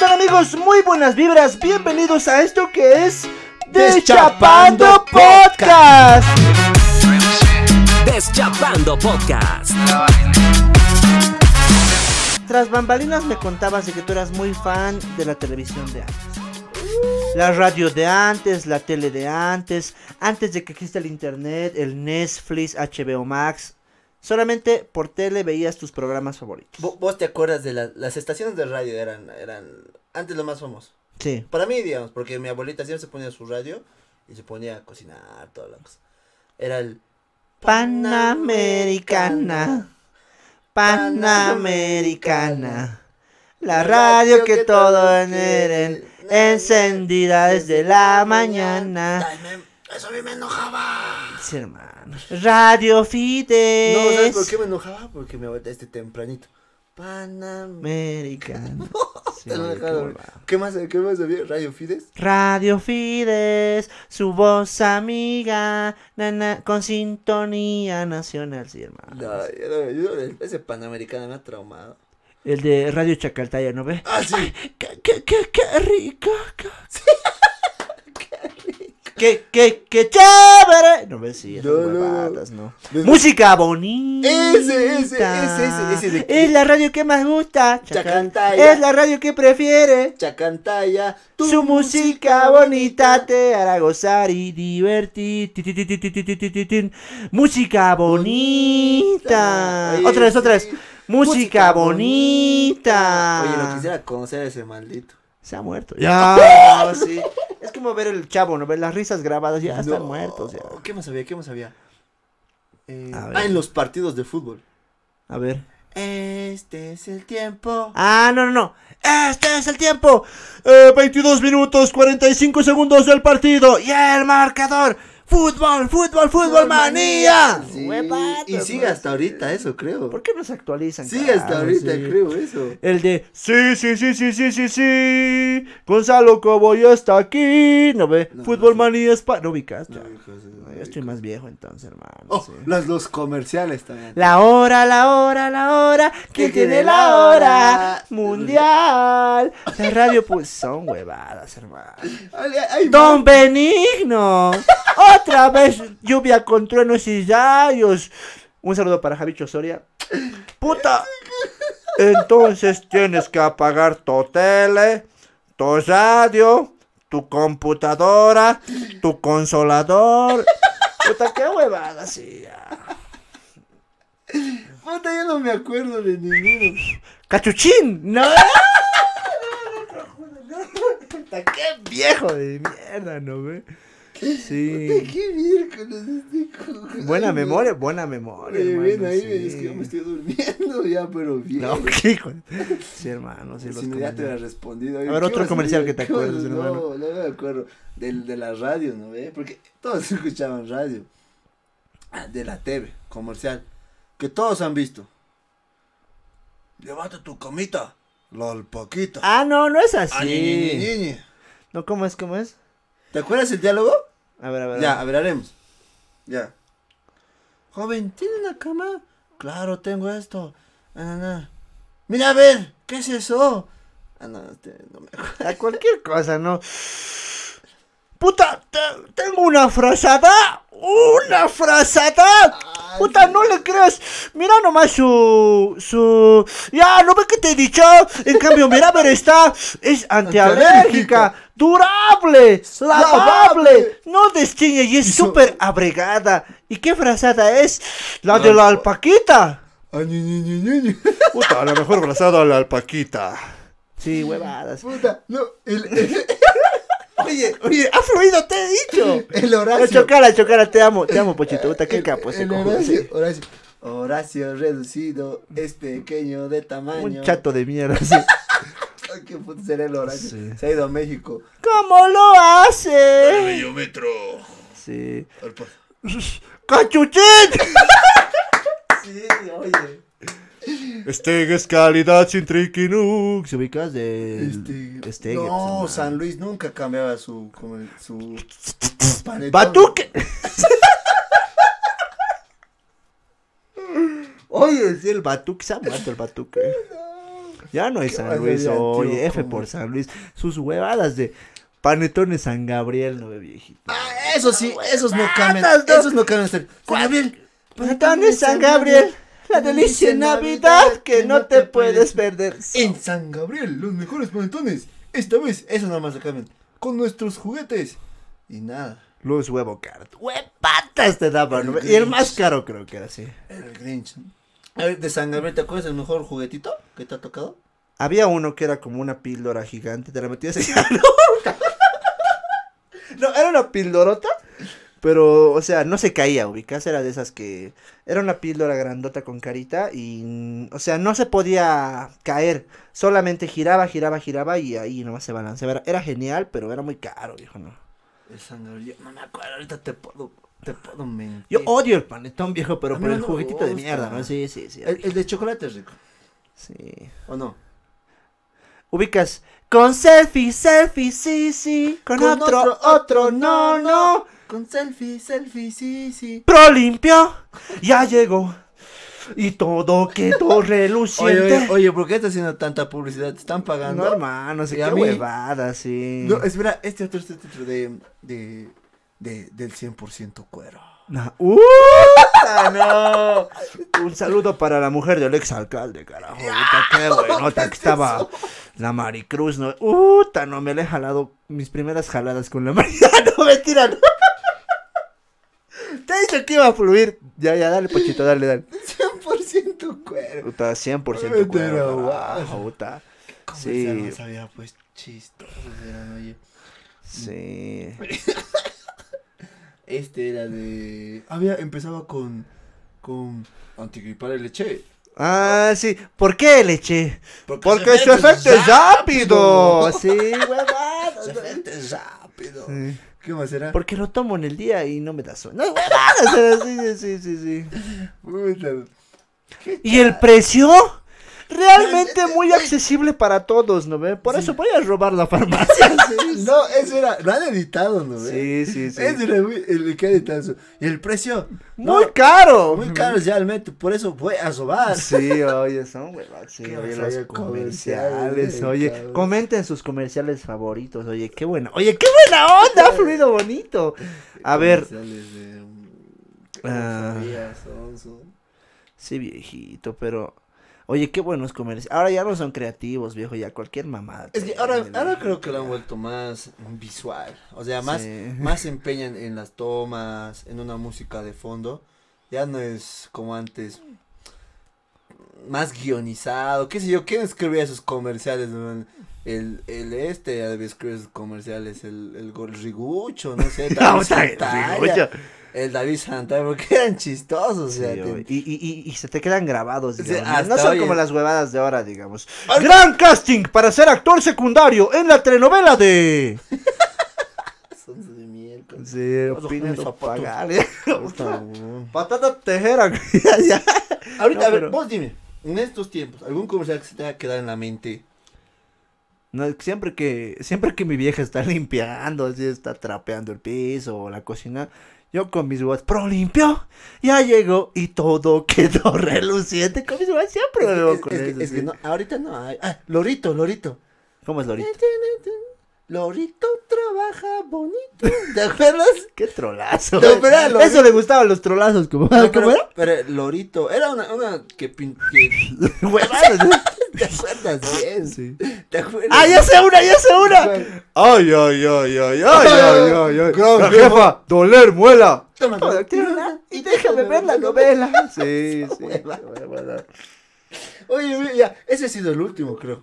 están amigos? Muy buenas vibras. Bienvenidos a esto que es Deschapando Podcast. Deschapando Podcast. Tras bambalinas me contabas de que tú eras muy fan de la televisión de antes. La radio de antes, la tele de antes, antes de que exista el internet, el Netflix, HBO Max. Solamente por tele veías tus programas favoritos. Vo- ¿Vos te acuerdas de la- las estaciones de radio? Eran, eran antes lo más famoso. Sí. Para mí, digamos, porque mi abuelita siempre se ponía su radio y se ponía a cocinar, toda la cosa. Era el Panamericana. Panamericana. La radio que todo en el encendida desde la mañana. Eso a mí me enojaba. Sí, hermano. Radio Fides. No, ¿sabes por qué me enojaba? Porque abuelita este tempranito. Panam. Americana. Sí, Te lo qué dejaron. huevada. ¿Qué más, qué más había? ¿Radio Fides? Radio Fides, su voz amiga, nana, con sintonía nacional, sí, hermano. No, yo yo ese panamericano me ha traumado. El de Radio Chacaltaya, ¿no ve? Ah, sí. ¡Qué, qué, qué, qué rico! qué, qué, qué chévere. No me sigas, no, huevadas, no. Música bonita. Ese, ese, ese, ese, ese Es la radio que más gusta. Chacantaya. Es la radio que prefiere. Chacantaya. Su música bonita te hará gozar y divertir. Música bonita. Otra vez, otra vez. Música bonita. Oye, lo quisiera conocer a ese maldito. Se ha muerto. Ya, sí. Es como ver el chavo, ¿no? Ver las risas grabadas, ya están muertos. Ya. ¿Qué más había? ¿Qué más había? Eh, ah, en los partidos de fútbol. A ver. Este es el tiempo. Ah, no, no, no. Este es el tiempo. Eh, 22 minutos, 45 segundos del partido. Y el marcador. Fútbol, fútbol, fútbol, manía. Sí, Huevadas, y sigue ¿no? hasta ahorita eso, creo. ¿Por qué no se actualizan? Sigue hasta ahorita, Sí. creo, eso. El de sí, sí, sí, sí, sí, sí, sí. Gonzalo Cobo ya está aquí. ¿No ve? No, Fútbol no, manía Spa. ¿No ubicas? No, yo estoy más viejo entonces, hermano. Oh, sí. las, los comerciales también. La hora, la hora, la hora. ¿Quién ¿Quién tiene la hora? Mundial. La radio, pues son huevadas, hermano. Ay, ay, ay, Don Benigno. Otra vez lluvia con truenos y rayos. Un saludo para Javicho Soria. Puta. Entonces tienes que apagar tu tele, tu radio, tu computadora, tu consolador. Puta, qué huevada, sí. ya. Puta, yo no me acuerdo de ninguno. ¡Cachuchín! ¡No! Puta, ¡Qué viejo de mierda, ¿no ve? Sí. ¿Qué miércoles estoy jugando? Buena memoria, buena memoria. Oye, hermano, bien ahí, sí. es que yo me estoy durmiendo ya, pero bien. No, qué hijo. Sí, hermano, sí, los si ya te comentarios. respondido. A ver, otro comercial que te acuerdes, no, hermano. No, no me acuerdo. Del, de la radio, ¿no ve? Porque todos escuchaban radio. Ah, de la TV, comercial. Que todos han visto. Llévate tu camita. La alpaquita. Ah, no, no es Ah, ñe, ñe, ñe, así. ñe. No, ¿cómo es? ¿Cómo es? ¿Te acuerdas el diálogo? A ver, a ver. Ya, a ver, haremos. Ya. Joven, ¿tiene una cama? Claro, tengo esto. Ah, no, no. Mira, a ver, ¿qué es eso? Ah, no, este, no me acuerdo. A cualquier cosa, ¿no? Puta, te- tengo una frazada. ¡Una frazada! Puta, no le creas. Mira nomás su. su. Ya, ¿no ve que te he dicho? En cambio, mira, ver, está. Es antialérgica, durable, lavable, no destiñe y es súper abrigada. ¿Y qué frazada es? La de la alpaquita. Puta, la mejor frazada la alpaquita. Sí, huevadas. Puta, no, el, el, Oye, oye, ha fluido, te he dicho. el No, Horacio. chocala, chocala, te amo, te amo, Pochito. Puta, qué El- capo ese el Horacio. Horacio. Horacio reducido, es pequeño de tamaño. Un chato de mierda, sí. Ay, ¿Qué puto será el Horacio? Sí. Se ha ido a México. ¿Cómo lo hace? metro. Sí. ¡Cachuchín! Sí, oye. Este es calidad sin. ¿Se ubicas de Este, Este, no, pues, San Luis nunca cambiaba su, como el- su. Batuque. Oye, sí, el batuque, se ha muerto el batuque. Ya no hay ¿Qué San Luis, tío? oye, F por San Luis. Sus huevadas de panetones San Gabriel, no ve viejito. Ah, eso sí, esos no cambian. Esos no cambian. San Gabriel. Panetones San Gabriel, la delicia en Navidad que no te puedes perder. En San Gabriel, los mejores panetones. Esta vez, eso nada más lo cambian. Con nuestros juguetes. Y nada. Luz huevo caro. Huepatas te daban. Y el más caro creo que era así. El Grinch. A ver, de San Gabriel, ¿te acuerdas del mejor juguetito que te ha tocado? Había uno que era como una píldora gigante, te la metías y no. No, era una píldorota, pero, o sea, no se caía, ubicas, era de esas que... Era una píldora grandota con carita y, o sea, no se podía caer, solamente giraba, giraba, giraba y ahí nomás se balanceaba. Era, era genial, pero era muy caro, viejo, ¿no? El San Gabriel, no me acuerdo, ahorita te puedo, te puedo mentir. Yo odio el panetón, viejo, pero por no el juguetito de mierda, ¿no? Sí, sí, sí. el, el de chocolate es rico, sí. ¿o no? Ubicas con selfie, selfie, sí, sí. Con, Con otro, otro, otro, no, no. Con selfie, selfie, sí, sí. Pro limpio, ya llegó. Y todo quedó reluciente. oye, oye, ¿por qué estás haciendo tanta publicidad? ¿Te están pagando? No, hermano, sé ¿Y a qué mí? huevada, sí. No, espera, este otro, este otro de, de, de, del 100% cuero. No. ¡Uh! no! Un saludo para la mujer del exalcalde, carajo. Puta, qué buenota que estaba la Maricruz, ¿no? Uta, no me le he jalado mis primeras jaladas con la María. No, mentira, no. Te he dicho que iba a fluir. Ya, ya, dale, Pochito, dale, dale. 100% cuero. Puta, 100% Pero, cuero, guau. carajo, puta. ¿Cómo Sí. se no sabía, pues, chistosos eran, oye. Sí. Este era de... Había, empezaba con, con antigripal y leche. Ah, sí. ¿Por qué le eché? Porque Porque su efecto es rápido. Sí, huevadas. Su efecto es rápido. Sí. ¿Qué más era? Porque lo tomo en el día y no me da sueño. No, sí, sí, sí. Puta. ¿Y el precio? Realmente muy accesible para todos, ¿no ve? Por eso voy a robar la farmacia. No, eso era, lo han editado, ¿no? Sí, sí, sí. Ese era muy- el que editado eso. Y el precio, Muy no, caro. muy caro metro, por eso voy a robar. Sí, oye, son huevas. Sí, oye, los comerciales. comerciales, Oye, cabrón. comenten sus comerciales favoritos. Oye, qué bueno. Oye, qué buena onda. Ha fluido bonito. A ver, de, um, Ah. Sí, viejito, pero. Oye, qué buenos comerciales. Ahora ya no son creativos, viejo. Ya cualquier mamada. Es que te- ahora, ahora creo que lo han vuelto más visual. O sea, más, Sí. más se empeñan en las tomas, en una música de fondo. Ya no es como antes. Más guionizado. ¿Qué sé yo? ¿Quién escribía esos comerciales? no? El, el este ya debe escribir esos comerciales. El, el Rigucho, no sé. David Puta, Santalla, Rigucho. El David Santana, porque eran chistosos. o sea, Sí, te- oye, y, y, y, y se te quedan grabados, digamos. ¿no? son hoy como las huevadas de ahora, digamos. Ay. Gran casting para ser actor secundario en la telenovela de. Sonso de miércoles. Sí, pagarle. Puta, weón. Patata tejera. ya, ya. Ahorita, No, a ver, pero- vos dime, en estos tiempos, ¿algún comercial que se te haya quedado en la mente? No, siempre que, siempre que mi vieja está limpiando, así está trapeando el piso o la cocina, yo con mis huevas, pro limpio, ya llegó y todo quedó reluciente. Con mis huevas siempre me veo Es, con es que, no, ahorita no hay. Ah, Lorito, Lorito. ¿Cómo es Lorito? Lorito trabaja bonito. ¿Te acuerdas? Qué trolazo. No, pero. Eso le gustaban los trolazos, como, No, ¿cómo pero, era? pero Lorito, era una, una que, pin- que- Huevadas. ¿Te acuerdas bien? Sí. ¿Te acuerdas? ¡Ah, ya sé una, ya sé una! ¡Ay, ay, ay, ay, ay, ay, ay, ay! Gran La jefa. doler, muela. Toma, Toma, una y déjame ver la novela. Sí, sí. Oye, oye, ya, ese ha sido el último, creo.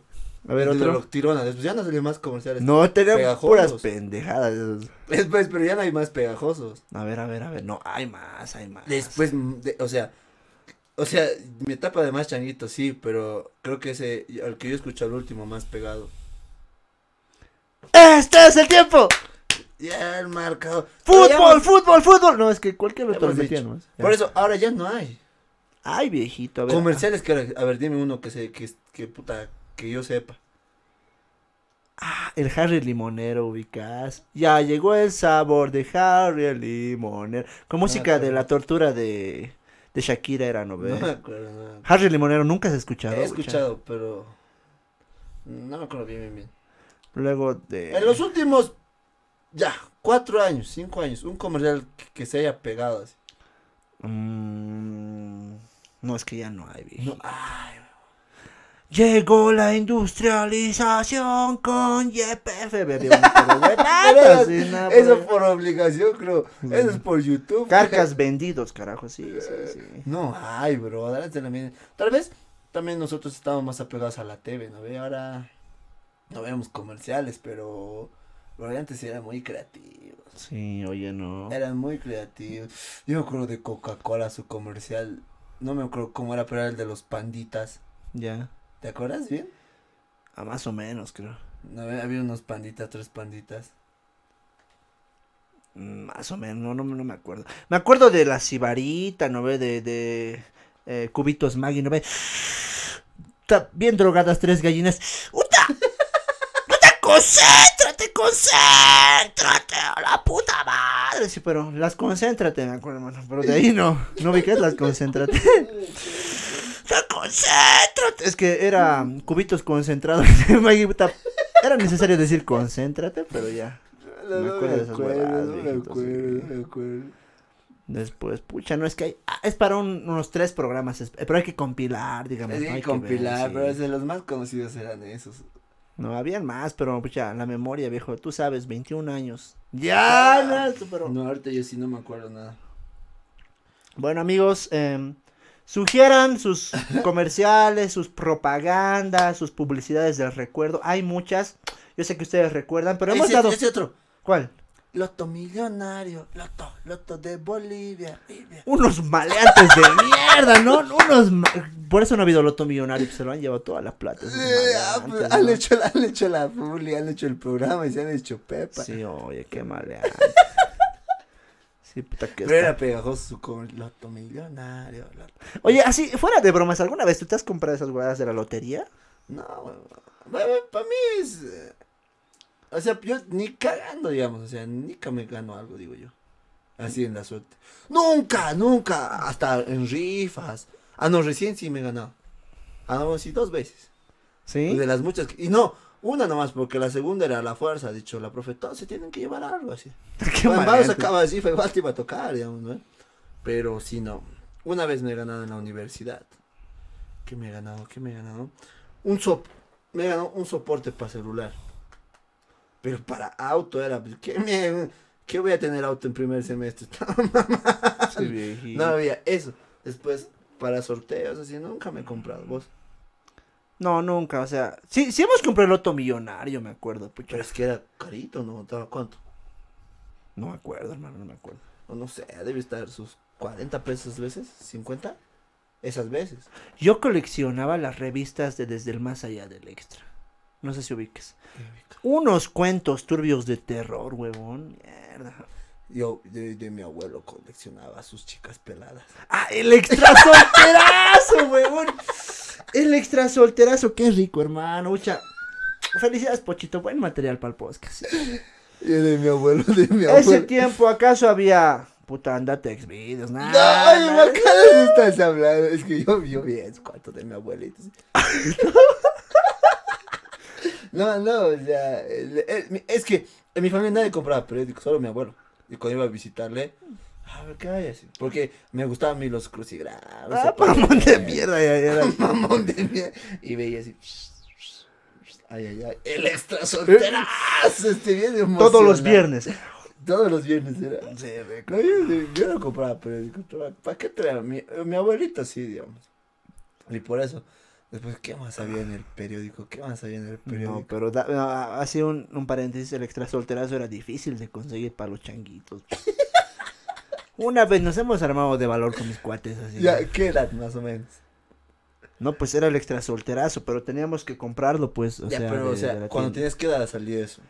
A ver, otro. los tironas, después ya no salen más comerciales. No, tenemos Pegajosos. puras pendejadas. Después, pero ya no hay más pegajosos. A ver, a ver, a ver. No, hay más, hay más. Después, mm, de- o sea, o sea, mi etapa de más changuito, sí, pero creo que ese, al que yo escucho el último más pegado. ¡Este es el tiempo! Ya el marcador. ¡Fútbol, fútbol, fútbol! No, es que cualquier otro metía. Ya. Por eso, ahora ya no hay. Ay, viejito, a ver. Comerciales que a ver, dime uno que se, que, que puta, que yo sepa. Ah, el Harry Limonero, ubicás. Ya llegó el sabor de Harry el Limonero. Con música de acuerdo. la tortura de, de Shakira era, ¿no? No me acuerdo. Harry Limonero, ¿nunca has escuchado? He escuchado, pero No me acuerdo bien, bien, bien. Luego de... En los últimos, ya, cuatro años, cinco años, un comercial que, que se haya pegado así. Mm, no, es que ya no hay. No, ay, Llegó la industrialización con YPF. Eso- pues. por obligación, creo. Eso es por YouTube. Carcas vendidos, carajo, sí, sí, sí. No, ay, bro, antes también. Tal vez también nosotros estábamos más apegados a la TV, ¿no ve? Ahora no vemos comerciales, pero, pero antes eran muy creativos. Sí, oye, no. Eran muy creativos. Yo me acuerdo de Coca-Cola, su comercial. No me acuerdo cómo era, pero era el de los panditas. Ya. ¿Te acuerdas bien? Ah, más o menos, creo. No, había unos panditas, tres panditas. Mm, Más o menos, no, no, no me acuerdo. Me acuerdo de la cibarita, ¿no ve? De, de eh, cubitos Maggi, ¿no ve? Está bien drogadas tres gallinas. ¡Uta! ¡Uta, concéntrate, concéntrate! ¡A la puta madre! Sí, pero las concéntrate, me acuerdo, hermano. Pero de ahí no, no vi que es las concéntrate. ¡Ya concéntrate! Es que era cubitos concentrados. Era necesario decir concéntrate, pero ya. No, Me no acuerdo de esas huevadas, no me viejitos, acuerdo, sí. no me acuerdo. Después, pucha, no es que hay, ah, es para un- unos tres programas, es- pero hay que compilar, digamos. Hay ¿no? que Hay compilar, ver, pero sí. de los más conocidos eran esos. No, habían más, pero pucha, la memoria, viejo, tú sabes, 21 años. Ya, no, esto, pero... No, ahorita yo sí no me acuerdo nada. Bueno, amigos, em, sugieran sus comerciales, sus propagandas, sus publicidades del recuerdo. Hay muchas, yo sé que ustedes recuerdan, pero hemos ese, dado... ese otro. ¿Cuál? Loto millonario, loto, loto de Bolivia, Bolivia. Unos maleantes de mierda, ¿no? Unos... ma- Por eso no ha habido loto millonario, se lo han llevado toda la plata. ah, maleantes, pues, ¿no? han, hecho, la- han hecho la publi, han hecho el programa y se han hecho pepa. Sí, oye, qué maleante. Sí, puta que Pero era pegajoso su loto millonario. loto- Oye, así, fuera de bromas, ¿alguna vez tú te has comprado esas huevadas de la lotería? No, para mí es. eh, O sea, yo ni cagando, digamos. O sea, nunca me gano algo, digo yo. Así en la suerte. Nunca, nunca. Hasta en rifas. Ah, no, recién sí me he ganado. Ah, no, sí, dos veces. ¿Sí? De las muchas. que- Y no, una nomás, porque la segunda era la fuerza. Ha dicho la profe, todos se tienen que llevar algo así. Qué Bueno, vamos acaba así, fue igual te iba a tocar, digamos, ¿no? Pero sí, no. Una vez me he ganado en la universidad. ¿Qué me he ganado? ¿Qué me he ganado? Un sop me he ganado un soporte para celular. Pero para auto era, pues, ¿qué, me, ¿qué voy a tener auto en primer semestre? No había eso. Después, para sorteos, así, nunca me he comprado. ¿Vos? No, nunca, o sea, sí, sí hemos comprado el loto millonario, me acuerdo, pucha. Pero es que era carito, ¿no? ¿Estaba ¿Cuánto? No me acuerdo, hermano, no me acuerdo. O no sé, debe estar sus 40 pesos veces, 50. Esas veces. Yo coleccionaba las revistas de Desde el Más Allá del Extra. No sé si ubiques. Unos cuentos turbios de terror, huevón. Mierda. Yo de, de mi abuelo coleccionaba sus chicas peladas. Ah, el extra solterazo, huevón. El extra solterazo, qué rico, hermano. Mucha. Felicidades, Pochito. Buen material para el podcast. Y de mi abuelo, de mi Ese abuelo. tiempo, ¿acaso había. Puta, andate videos, No, nada. nada. ¿por qué no estás hablando? Es que yo, yo vi esos cuartos de mi abuelito. No, no, o sea, es que en mi familia nadie compraba periódicos, solo mi abuelo. Y cuando iba a visitarle, a ver qué hay así. Porque me gustaban a mí los crucigramas. Ah, mamón de mierda, ya era. Mamón de mierda. Y veía así. Ay, ay, ay. El extra solterazo. Este bien Todos los viernes. Todos los viernes era. Sí. No, yo, yo no compraba periódicos. ¿Para qué traía? Mi, mi abuelita sí, digamos. Y por eso. Después, ¿qué más había en el periódico? ¿Qué más había en el periódico? No, pero da, no, así un, un paréntesis, el extra solterazo era difícil de conseguir para los changuitos. Una vez nos hemos armado de valor con mis cuates así. Ya, ¿qué edad más o menos? No, pues era el extra solterazo, pero teníamos que comprarlo, pues, o ya, sea, pero, o sea, cuando tienes que edad salió eso.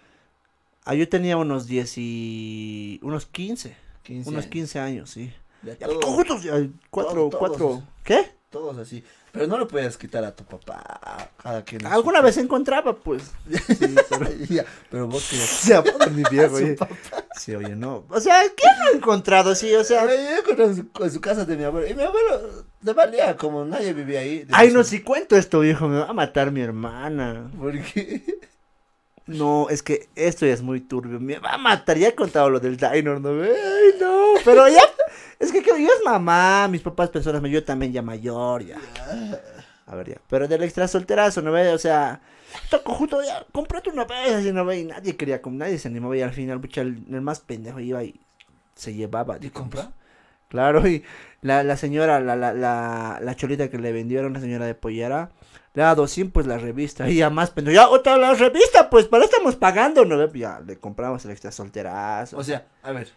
Ah, yo tenía unos 10 y... unos 15, 15 unos años. 15 años, sí. Ya, Ya, todos, juntos, ya, cuatro, todos, todos. cuatro, ¿qué? todos así. Pero no lo puedes quitar a tu papá. Cada quien. a Alguna vez encontraba, pues. Sí, pero... Pero vos que. Se mi viejo, Su oye. Sí, oye, no. O sea, ¿quién lo ha encontrado? Sí, o sea, Yo encontré en su, en su casa de mi abuelo. Y mi abuelo le valía, como nadie vivía ahí. Ay, no, si cuento esto, viejo, me va a matar mi hermana. ¿Por qué? No, es que esto ya es muy turbio. Me va a matar. Ya he contado lo del diner, ¿no? Ay, no. Pero ya. Es que yo es mamá, mis papás personas, yo también ya mayor, ya. A ver, ya. Pero del extra solterazo, ¿no ve? O sea, toco justo ya, cómprate una vez, así, ¿no ve? Y nadie quería, como nadie se animaba y al final, pucha, el, el más pendejo iba y se llevaba. ¿Y compra? Claro, y la, la señora, la, la, la, la cholita que le vendió era una señora de pollera. Le dado 100 pues la revista. Y ya más pendejo. Ya, otra la revista, pues para estamos pagando, ¿no? Ya, le compramos el extra solterazo. O sea, a ver.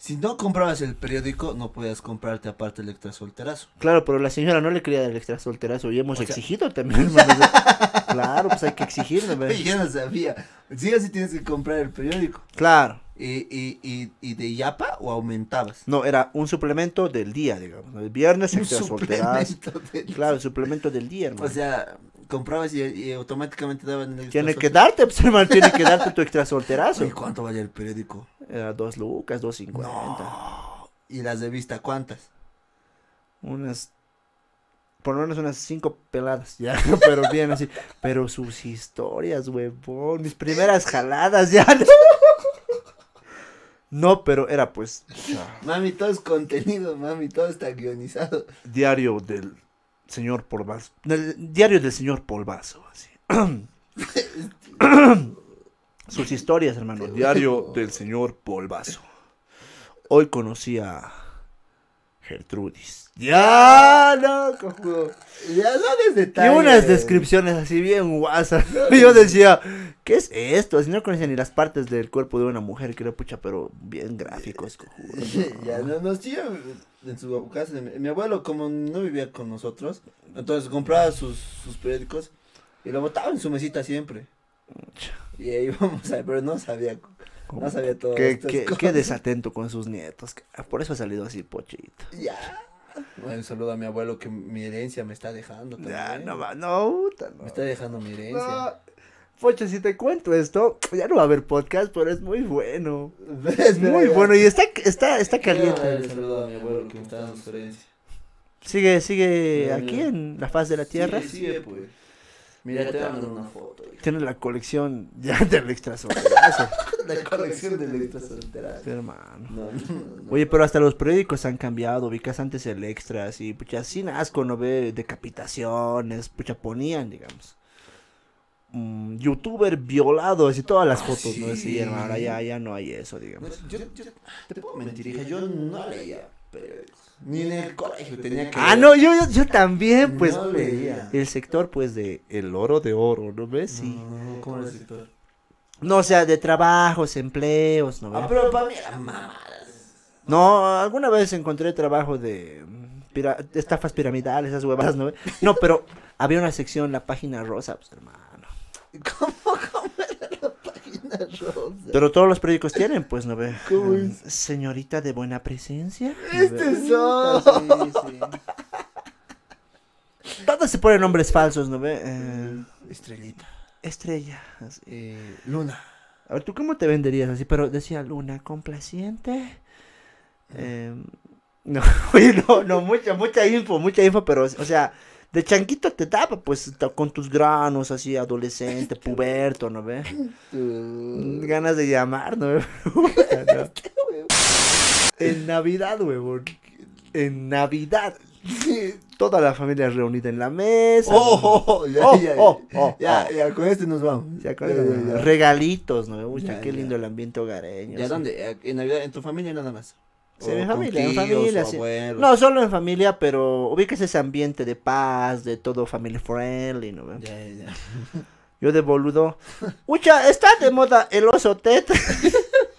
Si no comprabas el periódico, no podías comprarte aparte el extra solterazo. Claro, pero la señora no le quería dar el extra solterazo y hemos O sea- exigido también, claro, pues hay que exigir, ¿no? ve? Oye, yo no sabía. Sí o sí tienes que comprar el periódico. Claro. ¿Y, y, y, y de Yapa o aumentabas? No, era un suplemento del día, digamos. El viernes extra solterazo. suplemento de- Claro, el suplemento del día, hermano. O sea, comprabas y, y automáticamente daban el tiene que darte, pues hermano, tiene que darte tu extra solterazo. Oye, ¿cuánto vale el periódico? Era dos lucas, dos cincuenta. No. ¿Y las de vista cuántas? unas por lo menos unas cinco peladas ya pero bien así pero sus historias huevón mis primeras jaladas ya no, No, pero era pues Mami, todo es contenido, mami, todo está guionizado. diario del señor Polvazo del- diario del señor Polvazo así. Sus historias hermano. Diario del señor Polvazo hoy conocí a Gertrudis ya no cojudo Ya no des Y detalles. unas descripciones así bien guasas. Yo decía, ¿qué es esto? Si no conocía ni las partes del cuerpo de una mujer, que era pucha, pero bien gráficos. cojudo. ya no nos tío en su casa. Mi, mi abuelo, como no vivía con nosotros, entonces compraba sus, sus periódicos y lo botaba en su mesita siempre. Y ahí íbamos a ver, pero no sabía, no sabía todo. Qué, qué, qué desatento con sus nietos. que- Por eso ha salido así pochito. Ya. Bueno, un saludo a mi abuelo que mi herencia me está dejando. Ya, también. no, va- no, puta, no. Me está dejando mi herencia. No. Pocha, si te cuento esto, ya no va a haber podcast, pero es muy bueno. Es muy ya. bueno y está, está, está Quiero caliente. un saludo a mi abuelo que me está dando su herencia. Sigue, sigue aquí en la faz de la tierra. Sigue, sigue, pues. Mira, te voy a mandar una foto. hija. Tiene la colección ya del extra solterazo, La colección de letras solteras. hermano. No, no, no. Oye, pero hasta los periódicos han cambiado, ubicas antes el extra, así, pucha, sin asco, no ve decapitaciones, pucha, ponían, digamos. mm, youtuber violado, así todas las Ah, fotos, ¿no? sí. Sí, hermano, ahora ya, ya no hay eso, digamos. Yo, yo te puedo mentir, hija, yo no leía periódicos. Ni en el colegio tenía que Ah, leer. no, yo, yo, yo también, pues, No leía. el sector, pues, de el oro de oro, ¿no ves? Sí. No, ¿Cómo era el sector? No, o sea, de trabajos, empleos, ¿no Ah, ves? pero para mí era mamadas. No, alguna vez encontré trabajo de mm, pira- estafas piramidales, esas huevas, ¿no? No, pero había una sección, la página rosa, pues hermano. ¿Cómo, rosa? Pero todos los periódicos tienen, pues, ¿no ve? ¿Cómo Mm, es? Señorita de buena presencia. ¿no Este son. Sí, sí. Todos se ponen nombres falsos, ¿no ve? Eh, Estrellita. estrella. Eh, Luna. A ver, ¿tú cómo te venderías así? Pero decía Luna complaciente. Eh, no, oye, no, no, mucha, mucha info, mucha info, pero, o sea, de chanquito te tapa, pues, con tus granos, así, adolescente, puberto, ¿no ve? Ganas de llamar, ¿no no. En Navidad, huevón. En Navidad. Toda la familia reunida en la mesa. Oh, oh, oh, ya, Oh, ya, oh, ya, ya, con este nos vamos. Ya con Ya, eso, ya, ya. Regalitos, ¿no? Uy, qué lindo el ambiente hogareño. ¿Ya sí. dónde? En Navidad, en tu familia nada más. Sí, en familia, en familia, sí. No, solo en familia, pero ubicas ese ambiente de paz, de todo family friendly, ¿no? ya, ya. Yo de boludo. Ucha, está de moda el oso Ted.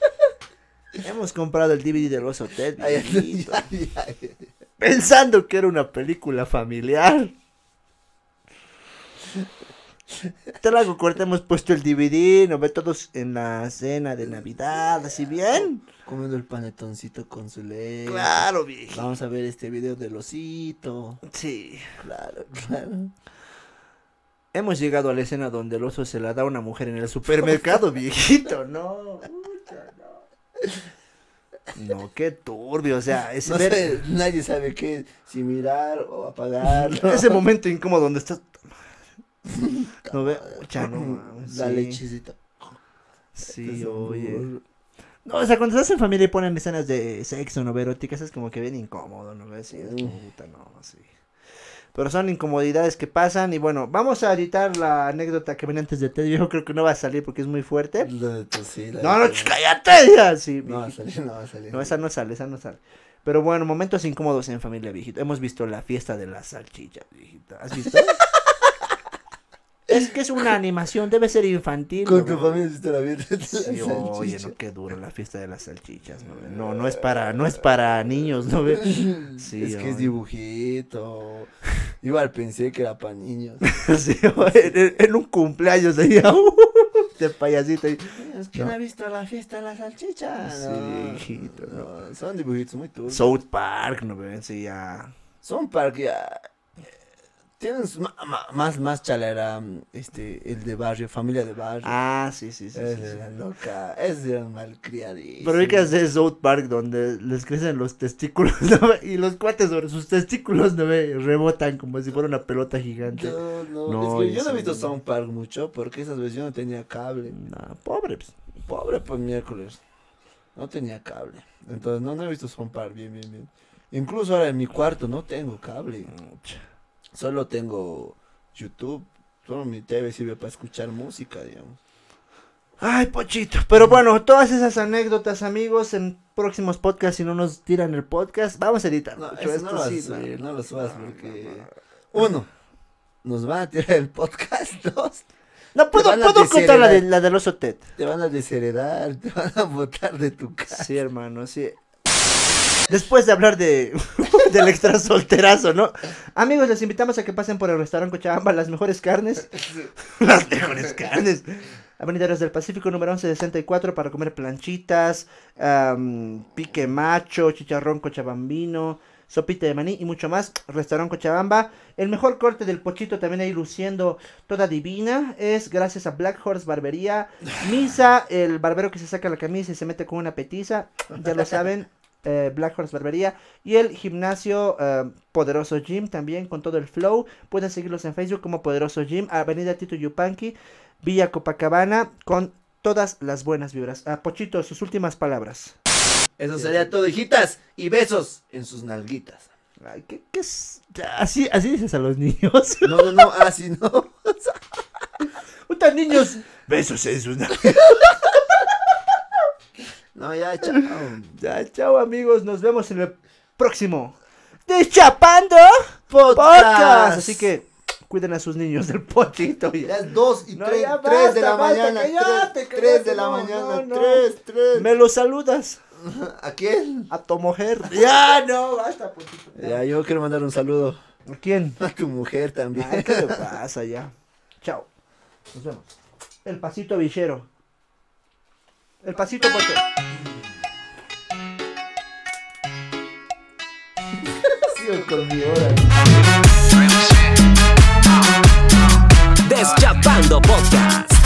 Hemos comprado el DVD del oso Ted. Pensando que era una película familiar. Hago corta, hemos puesto el DVD, nos ve todos en la cena de Navidad, así bien. Comiendo el panetoncito con su leche. Claro, viejo. Vamos a ver este video del osito. Sí. Claro, claro. Hemos llegado a la escena donde el oso se la da a una mujer en el supermercado, viejito, no. no. No, qué turbio, o sea, ese, No ver- sé, nadie sabe qué, si mirar o apagar. ese momento incómodo donde estás. No ve, no La sí. lechecita. Sí, oye. No, o sea, cuando estás en familia y ponen escenas de sexo, no eróticas, es como que bien incómodo, ¿no? ves? Sí, es como, puta, no, sí. Pero son incomodidades que pasan y bueno, vamos a editar la anécdota que viene antes de Ted. Yo creo que no va a salir porque es muy fuerte. La sí, la No, no, cállate ya. Sí, No va a salir, no va a salir. No, esa no sale, esa no sale. Pero bueno, momentos incómodos en familia, viejito. Hemos visto la fiesta de las salchichas, viejito. ¿Has visto? es que es una animación, debe ser infantil. Con tu familia hiciste la de Sí, oye, no, qué duro la fiesta de las salchichas, ¿no? No, no es para, no es para niños, ¿no? ve? Sí, es que es dibujito. Igual pensé que era para niños. Sí, oye, en, en un cumpleaños ahí, de payasito. Es que No. ha visto la fiesta de la salchicha. Sí, no. hijito, No, son dibujitos muy turbios. South Park, ¿no ven? Sí, ya. Para que ya, ma- más más chalera este el de barrio, familia de barrio. Ah, sí, sí, sí. sí, Esa sí. era loca, esos eran malcriadísimos. Pero ubicas de South Park donde les crecen los testículos. Y los cuates sobre sus testículos, ¿no? Rebotan como si fuera una pelota gigante. No, no, No, es que yo no he sí, visto. South Park mucho porque esas veces yo no tenía cable. Nah, pobre, pues. Pobre pues miércoles. No tenía cable. Entonces no, no he visto South Park bien, bien, bien. Incluso ahora en mi cuarto no tengo cable. Mucha. Solo tengo YouTube. Solo mi TV sirve para escuchar música, digamos. Ay, pochito. Pero bueno, todas esas anécdotas, amigos, en próximos podcasts, si no nos tiran el podcast, vamos a editar. No, eso no lo sí, no. no lo subas porque... Uno, nos van a tirar el podcast. Dos, No, puedo, puedo contar la, de, la del oso Ted. te van a desheredar, te van a botar de tu casa. Sí, hermano, sí. Después de hablar de del extra solterazo, ¿no? Amigos, les invitamos a que pasen por el restaurante Cochabamba, las mejores carnes. las mejores carnes. Avenida del Pacífico, número 1164, para comer planchitas, am, pique macho, chicharrón cochabambino, sopita de maní y mucho más. Restaurante Cochabamba. El mejor corte del pochito también ahí luciendo toda divina es gracias a Black Horse Barbería. Misa, el barbero que se saca la camisa y se mete con una petiza. Ya lo saben. Eh, Black Horse Barbería y el gimnasio eh, Poderoso Gym también con todo el flow. Pueden seguirlos en Facebook como Poderoso Gym, Avenida Tito Yupanqui, Villa Copacabana, con todas las buenas vibras. Ah, Pochito, sus últimas palabras. Eso sería todo, hijitas. Y besos en sus nalguitas. Ay, ¿qué, qué es? Así, así dices a los niños. No, no, no, así no. Puta niños. Besos en sus No, ya, chao. Ya, chao amigos, nos vemos en el próximo Deschapando Podcast. Podcast. Así que cuiden a sus niños del pochito. Ya Ya. es 2 y No, 3 ya de la basta, basta, mañana. cállate, 3 cállate, de la no, mañana. no, no. 3, 3. Me lo saludas ¿A quién? a tu mujer. Ya, no, basta, pochito. Ya, yo quiero mandar un saludo ¿A quién? a tu mujer también. Ay, ¿qué le pasa ya? Chao. Nos vemos. El pasito villero. El pasito pocho. Sigo con mi hora. Deschapando Podcast.